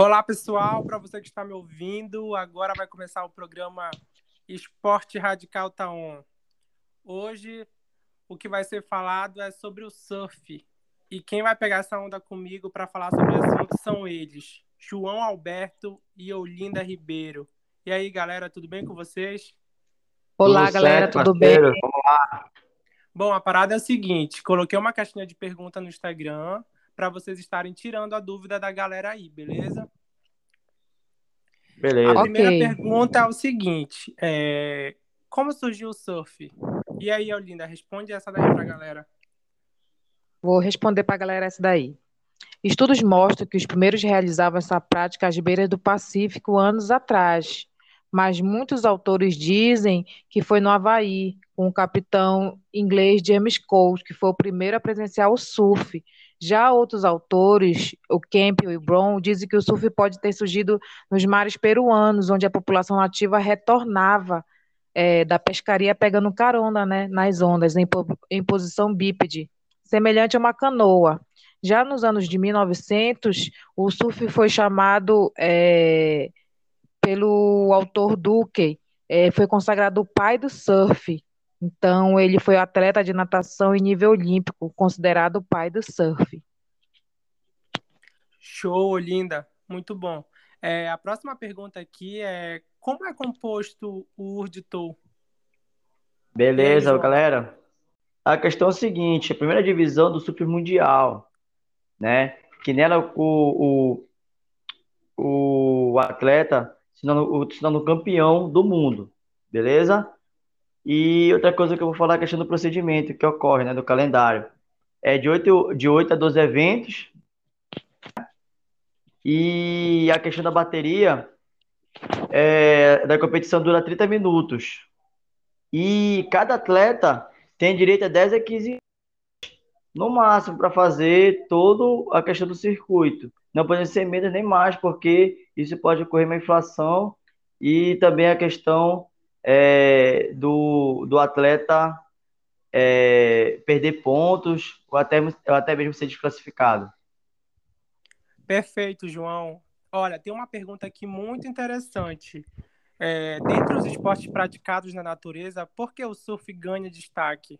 Olá, pessoal. Para você que está me ouvindo, agora vai começar o programa Esporte Radical Taon. Hoje, o que vai ser falado é sobre o surf. E quem vai pegar essa onda comigo para falar sobre o assunto são eles, João Alberto e Olinda Ribeiro. E aí, galera, tudo bem com vocês? Olá, tudo galera, certo, tudo parceiro? bem? Vamos lá. Bom, a parada é a seguinte: coloquei uma caixinha de pergunta no Instagram para vocês estarem tirando a dúvida da galera aí, beleza? Beleza. A primeira okay. pergunta é o seguinte: é... como surgiu o surf? E aí, Olinda, responde essa daí para a galera. Vou responder para a galera essa daí. Estudos mostram que os primeiros realizavam essa prática às beiras do Pacífico anos atrás, mas muitos autores dizem que foi no Havaí, com o capitão inglês James Colt, que foi o primeiro a presenciar o surf. Já outros autores, o Campbell e o Brown, dizem que o surf pode ter surgido nos mares peruanos, onde a população nativa retornava é, da pescaria pegando carona né, nas ondas, em, em posição bípede semelhante a uma canoa. Já nos anos de 1900, o surf foi chamado é, pelo autor Duque, é, foi consagrado o pai do surf. Então, ele foi atleta de natação em nível olímpico, considerado o pai do surf. Show, linda. Muito bom. É, a próxima pergunta aqui é: como é composto o Urditou? Beleza, galera. A questão é a seguinte: a primeira divisão do Super Mundial, né? Que nela o, o, o atleta se torna o campeão do mundo, beleza? E outra coisa que eu vou falar é a questão do procedimento que ocorre, né? Do calendário. É de 8, de 8 a 12 eventos. E a questão da bateria é, da competição dura 30 minutos. E cada atleta tem direito a 10 a 15 no máximo para fazer toda a questão do circuito. Não podem ser menos nem mais, porque isso pode ocorrer uma inflação e também a questão é, do, do atleta é, perder pontos ou até, ou até mesmo ser desclassificado. Perfeito, João. Olha, tem uma pergunta aqui muito interessante. É, dentre os esportes praticados na natureza, por que o surf ganha destaque?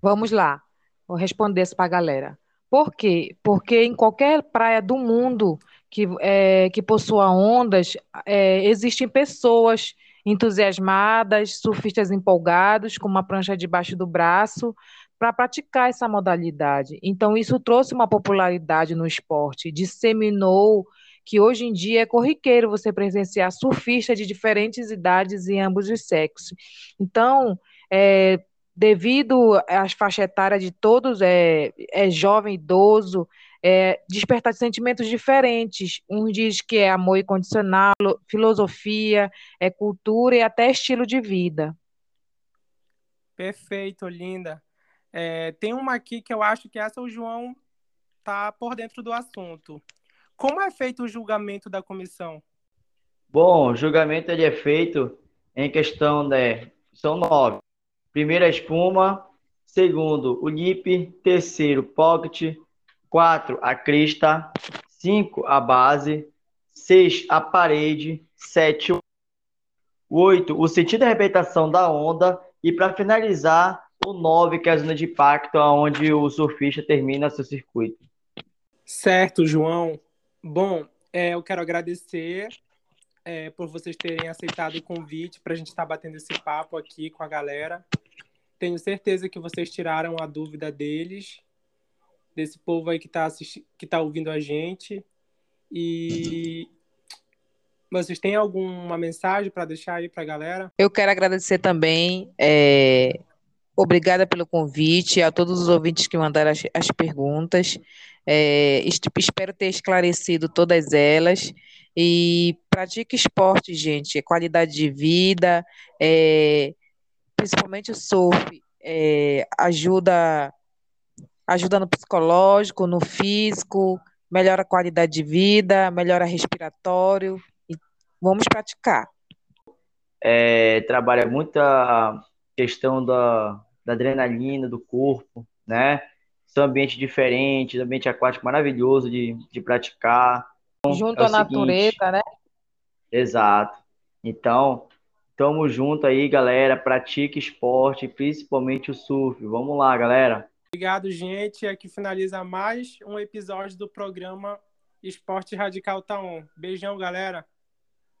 Vamos lá, vou responder isso para a galera. Por quê? Porque em qualquer praia do mundo que, é, que possua ondas, é, existem pessoas entusiasmadas, surfistas empolgados, com uma prancha debaixo do braço, para praticar essa modalidade. Então, isso trouxe uma popularidade no esporte, disseminou que hoje em dia é corriqueiro você presenciar surfistas de diferentes idades e ambos os sexos. Então, é, devido às faixas etárias de todos, é, é jovem, idoso, é, despertar sentimentos diferentes. Um diz que é amor incondicional, filosofia, é cultura e até estilo de vida. Perfeito, linda. É, tem uma aqui que eu acho que essa o João tá por dentro do assunto. Como é feito o julgamento da comissão? Bom, o julgamento ele é feito em questão de. Né, são nove. Primeiro, a espuma. Segundo, o nip. Terceiro, pocket. Quatro, a crista. Cinco, a base. Seis, a parede. Sete, o oito, o sentido da arrebentação da onda. E para finalizar, o nove, que é a zona de impacto, onde o surfista termina seu circuito. Certo, João. Bom, é, eu quero agradecer é, por vocês terem aceitado o convite para a gente estar tá batendo esse papo aqui com a galera. Tenho certeza que vocês tiraram a dúvida deles, desse povo aí que está que tá ouvindo a gente. E vocês têm alguma mensagem para deixar aí para a galera? Eu quero agradecer também. É... Obrigada pelo convite, a todos os ouvintes que mandaram as, as perguntas. É, espero ter esclarecido todas elas. E pratique esporte, gente. É qualidade de vida, é, principalmente o surf, é, ajuda, ajuda no psicológico, no físico, melhora a qualidade de vida, melhora respiratório. Vamos praticar. É, trabalha muito a questão da, da adrenalina do corpo, né? São ambientes diferentes, ambiente aquático maravilhoso de, de praticar. Junto é à seguinte. natureza, né? Exato. Então, tamo junto aí, galera. Pratique esporte, principalmente o surf. Vamos lá, galera. Obrigado, gente. Aqui finaliza mais um episódio do programa Esporte Radical Tá On. Beijão, galera.